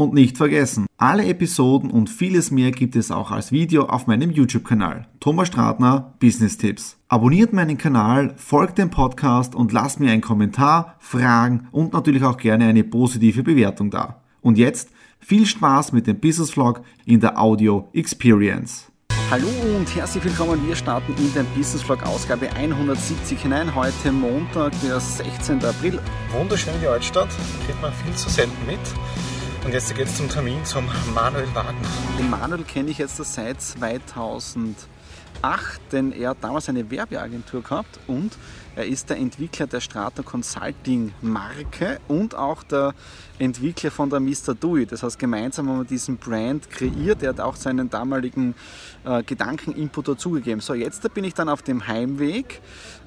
Und nicht vergessen, alle Episoden und vieles mehr gibt es auch als Video auf meinem YouTube-Kanal. Thomas Stratner, Business Tipps. Abonniert meinen Kanal, folgt dem Podcast und lasst mir einen Kommentar, Fragen und natürlich auch gerne eine positive Bewertung da. Und jetzt viel Spaß mit dem Business Vlog in der Audio Experience. Hallo und herzlich willkommen. Wir starten in den Business Vlog Ausgabe 170 hinein. Heute Montag, der 16. April. Wunderschön die Altstadt, kriegt man viel zu selten mit. Und jetzt geht es zum Termin zum Manuel Wagner. Den Manuel kenne ich jetzt seit 2008, denn er hat damals eine Werbeagentur gehabt und er ist der Entwickler der Strata Consulting Marke und auch der Entwickler von der Mr. Dewey. Das heißt, gemeinsam haben wir diesen Brand kreiert. Er hat auch seinen damaligen äh, Gedanken-Input dazugegeben. So, jetzt bin ich dann auf dem Heimweg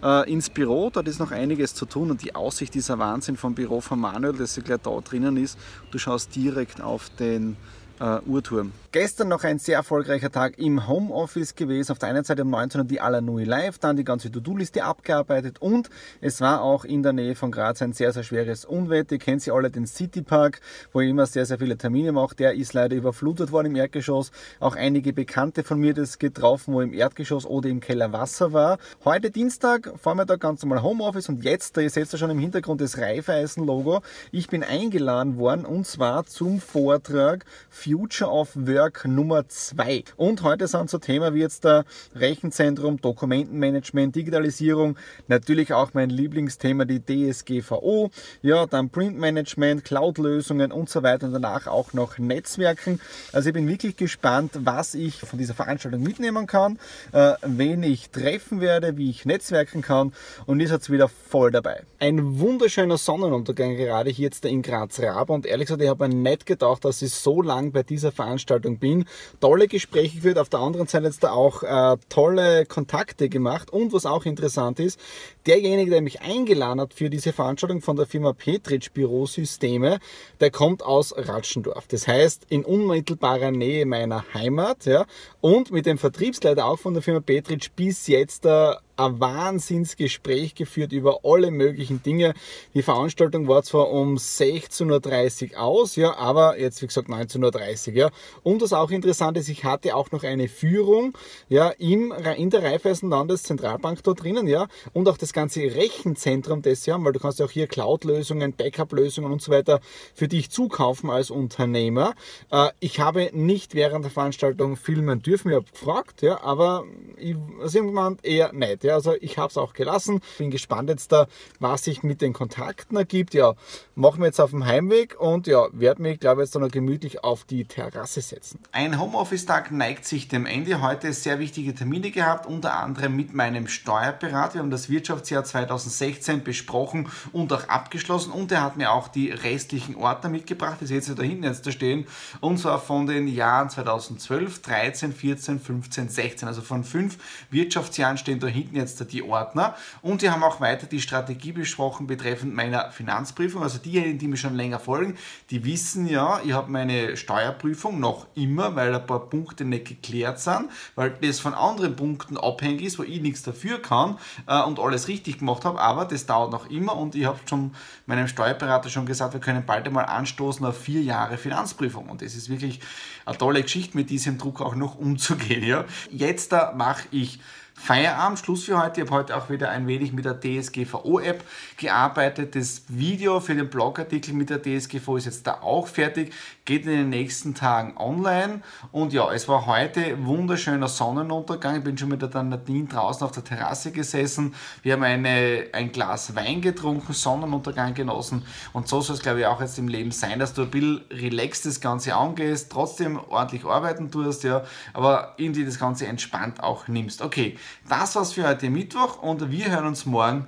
äh, ins Büro. Dort ist noch einiges zu tun und die Aussicht dieser Wahnsinn vom Büro von Manuel, dass er gleich da drinnen ist. Du schaust direkt auf den äh, Uhrturm. Gestern noch ein sehr erfolgreicher Tag im Homeoffice gewesen. Auf der einen Seite um 19 Uhr die Alanui Live, dann die ganze To-Do-Liste abgearbeitet und es war auch in der Nähe von Graz ein sehr, sehr schweres Unwetter. Ihr kennt sie alle, den Citypark, wo ich immer sehr, sehr viele Termine mache. Der ist leider überflutet worden im Erdgeschoss. Auch einige Bekannte von mir das getroffen, wo im Erdgeschoss oder im Keller Wasser war. Heute Dienstag, Vormittag ganz normal Homeoffice und jetzt, ihr seht ja schon im Hintergrund das Raiffeisen-Logo. Ich bin eingeladen worden und zwar zum Vortrag Future of Work Nummer 2. Und heute sind so Themen wie jetzt der Rechenzentrum, Dokumentenmanagement, Digitalisierung, natürlich auch mein Lieblingsthema, die DSGVO, ja, dann Printmanagement, Cloud-Lösungen und so weiter und danach auch noch Netzwerken. Also ich bin wirklich gespannt, was ich von dieser Veranstaltung mitnehmen kann, äh, wen ich treffen werde, wie ich netzwerken kann und ist jetzt wieder voll dabei. Ein wunderschöner Sonnenuntergang gerade hier jetzt in Graz-Rab und ehrlich gesagt, ich habe mir nicht gedacht, dass es so lang bei dieser Veranstaltung bin. Tolle Gespräche geführt, auf der anderen Seite jetzt da auch äh, tolle Kontakte gemacht und was auch interessant ist, derjenige, der mich eingeladen hat für diese Veranstaltung von der Firma Petritsch Bürosysteme, der kommt aus Ratschendorf. Das heißt, in unmittelbarer Nähe meiner Heimat, ja, und mit dem Vertriebsleiter auch von der Firma Petritsch bis jetzt der ein Wahnsinnsgespräch geführt über alle möglichen Dinge. Die Veranstaltung war zwar um 16.30 Uhr aus, ja, aber jetzt wie gesagt 19.30 Uhr, ja. Und was auch interessant ist, ich hatte auch noch eine Führung, ja, im, in der Raiffeisen Landeszentralbank dort drinnen, ja, und auch das ganze Rechenzentrum des Jahr, weil du kannst ja auch hier Cloud-Lösungen, Backup-Lösungen und so weiter für dich zukaufen als Unternehmer. Äh, ich habe nicht während der Veranstaltung filmen dürfen, ich habe gefragt, ja, aber ich, also irgendwann eher nicht. Ja, also ich habe es auch gelassen. Bin gespannt jetzt da, was sich mit den Kontakten ergibt. Ja, machen wir jetzt auf dem Heimweg und ja, werde mich, glaube ich, jetzt dann noch gemütlich auf die Terrasse setzen. Ein Homeoffice-Tag neigt sich dem Ende. Heute sehr wichtige Termine gehabt, unter anderem mit meinem Steuerberater. Wir haben das Wirtschaftsjahr 2016 besprochen und auch abgeschlossen und er hat mir auch die restlichen Ordner mitgebracht. Die seht ihr da hinten jetzt da stehen. Und zwar von den Jahren 2012, 13, 14, 15, 16. Also von fünf Wirtschaftsjahren stehen da hinten jetzt die Ordner. Und wir haben auch weiter die Strategie besprochen betreffend meiner Finanzprüfung. Also diejenigen, die mir schon länger folgen, die wissen ja, ich habe meine Steuerprüfung noch immer, weil ein paar Punkte nicht geklärt sind, weil das von anderen Punkten abhängig ist, wo ich nichts dafür kann äh, und alles richtig gemacht habe. Aber das dauert noch immer und ich habe schon meinem Steuerberater schon gesagt, wir können bald einmal anstoßen auf vier Jahre Finanzprüfung. Und das ist wirklich eine tolle Geschichte, mit diesem Druck auch noch umzugehen. Ja. Jetzt da mache ich Feierabend, Schluss für heute. Ich habe heute auch wieder ein wenig mit der DSGVO-App gearbeitet. Das Video für den Blogartikel mit der DSGVO ist jetzt da auch fertig, geht in den nächsten Tagen online. Und ja, es war heute wunderschöner Sonnenuntergang. Ich bin schon mit der Nadine draußen auf der Terrasse gesessen. Wir haben eine, ein Glas Wein getrunken, Sonnenuntergang genossen. Und so soll es, glaube ich, auch jetzt im Leben sein, dass du ein bisschen relaxed das Ganze angehst, trotzdem ordentlich arbeiten tust, ja, aber irgendwie das Ganze entspannt auch nimmst. Okay, das war's für heute Mittwoch und wir hören uns morgen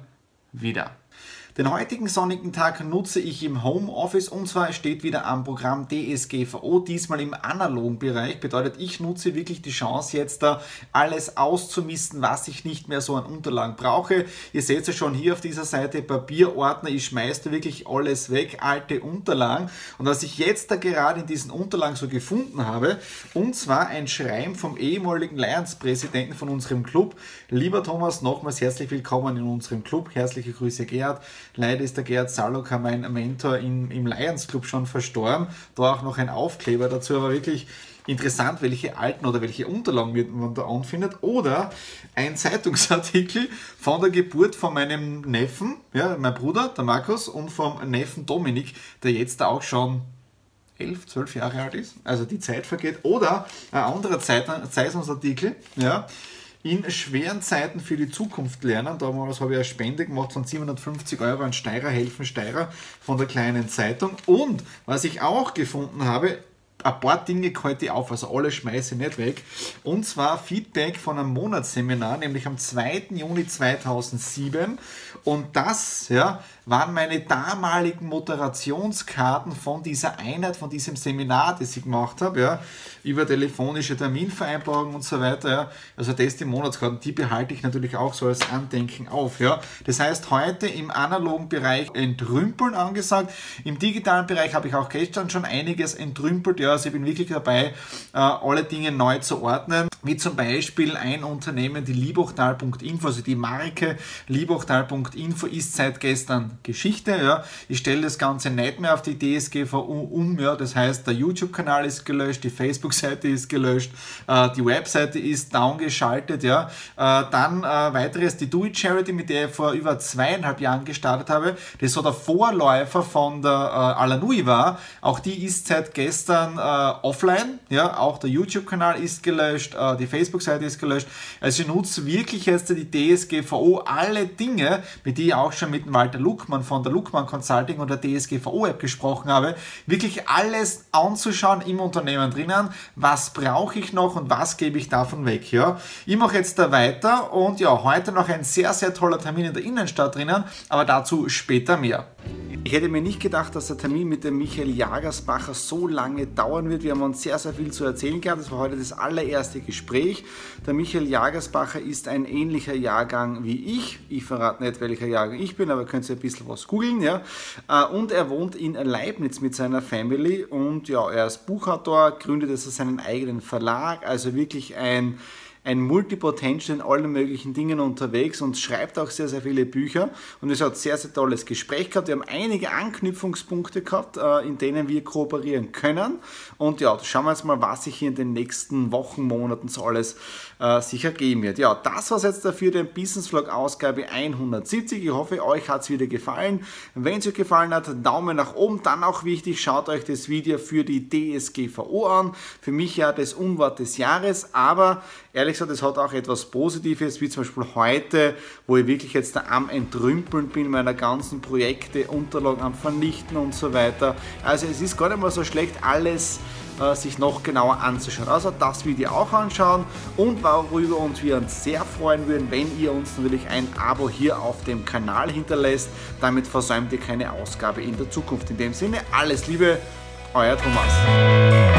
wieder. Den heutigen sonnigen Tag nutze ich im Homeoffice und zwar steht wieder am Programm DSGVO, diesmal im analogen Bereich. Bedeutet, ich nutze wirklich die Chance jetzt da alles auszumisten, was ich nicht mehr so an Unterlagen brauche. Ihr seht es schon hier auf dieser Seite, Papierordner, ich schmeiße da wirklich alles weg, alte Unterlagen. Und was ich jetzt da gerade in diesen Unterlagen so gefunden habe, und zwar ein Schreiben vom ehemaligen Lions-Präsidenten von unserem Club. Lieber Thomas, nochmals herzlich willkommen in unserem Club. Herzliche Grüße, Gerhard. Leider ist der Gerhard Saloka, mein Mentor in, im Lions Club, schon verstorben. Da auch noch ein Aufkleber dazu, aber wirklich interessant, welche alten oder welche Unterlagen man da anfindet. Oder ein Zeitungsartikel von der Geburt von meinem Neffen, ja, mein Bruder, der Markus, und vom Neffen Dominik, der jetzt auch schon 11, 12 Jahre alt ist. Also die Zeit vergeht. Oder ein anderer Zeitungsartikel, ja, in schweren Zeiten für die Zukunft lernen. Damals habe ich eine Spende gemacht von 750 Euro an Steirer helfen Steirer von der kleinen Zeitung. Und was ich auch gefunden habe, ein paar Dinge ich auf, also alle schmeiße ich nicht weg. Und zwar Feedback von einem Monatsseminar, nämlich am 2. Juni 2007. Und das ja, waren meine damaligen Moderationskarten von dieser Einheit, von diesem Seminar, das ich gemacht habe, ja, über telefonische Terminvereinbarung und so weiter. Ja. Also das die Monatskarten, die behalte ich natürlich auch so als Andenken auf. Ja. Das heißt, heute im analogen Bereich entrümpeln angesagt. Im digitalen Bereich habe ich auch gestern schon einiges entrümpelt. Ja. Also ich bin wirklich dabei, äh, alle Dinge neu zu ordnen, wie zum Beispiel ein Unternehmen, die Liebachtal.info, also die Marke Liebachtal.info ist seit gestern Geschichte. Ja. Ich stelle das Ganze nicht mehr auf die DSGVO um. Ja. Das heißt, der YouTube-Kanal ist gelöscht, die Facebook-Seite ist gelöscht, äh, die Webseite ist downgeschaltet. Ja. Dann weiteres, die Do It Charity, mit der ich vor über zweieinhalb Jahren gestartet habe, das so der Vorläufer von der Alanui war. Auch die ist seit gestern äh, offline. Ja, auch der YouTube-Kanal ist gelöscht, die Facebook-Seite ist gelöscht. Also ich nutze wirklich jetzt die DSGVO, alle Dinge, mit denen ich auch schon mit Walter Luckmann von der Luckmann Consulting und der DSGVO-App gesprochen habe, wirklich alles anzuschauen im Unternehmen drinnen. Was brauche ich noch und was gebe ich davon weg? Ja, ich mache jetzt da weiter und ja, heute noch ein sehr, sehr toller Termin in der Innenstadt drinnen, aber dazu später mehr. Ich hätte mir nicht gedacht, dass der Termin mit dem Michael Jagersbacher so lange dauern wird. Wir haben uns sehr, sehr viel zu erzählen gehabt. Das war heute das allererste Gespräch. Der Michael Jagersbacher ist ein ähnlicher Jahrgang wie ich. Ich verrate nicht, welcher Jahrgang ich bin, aber könnt ihr ein bisschen was googeln. Ja? Äh, und er wohnt in Leibniz mit seiner Family und ja, er ist Buchautor, gründet also seinen eigenen Verlag. Also wirklich ein ein Multipotential in allen möglichen Dingen unterwegs und schreibt auch sehr, sehr viele Bücher. Und es hat sehr, sehr tolles Gespräch gehabt. Wir haben einige Anknüpfungspunkte gehabt, äh, in denen wir kooperieren können. Und ja, schauen wir jetzt mal, was sich hier in den nächsten Wochen, Monaten so alles äh, sich ergeben wird. Ja, das war es jetzt dafür, den Business Vlog Ausgabe 170. Ich hoffe, euch hat es wieder gefallen. Wenn es euch gefallen hat, Daumen nach oben. Dann auch wichtig, schaut euch das Video für die DSGVO an. Für mich ja das Unwort des Jahres, aber ehrlich gesagt, es hat auch etwas Positives, wie zum Beispiel heute, wo ich wirklich jetzt am Entrümpeln bin, meiner ganzen Projekte, Unterlagen am Vernichten und so weiter. Also es ist gar nicht mal so schlecht, alles äh, sich noch genauer anzuschauen. Also das Video auch anschauen und worüber uns wir uns sehr freuen würden, wenn ihr uns natürlich ein Abo hier auf dem Kanal hinterlässt. Damit versäumt ihr keine Ausgabe in der Zukunft. In dem Sinne, alles Liebe, euer Thomas.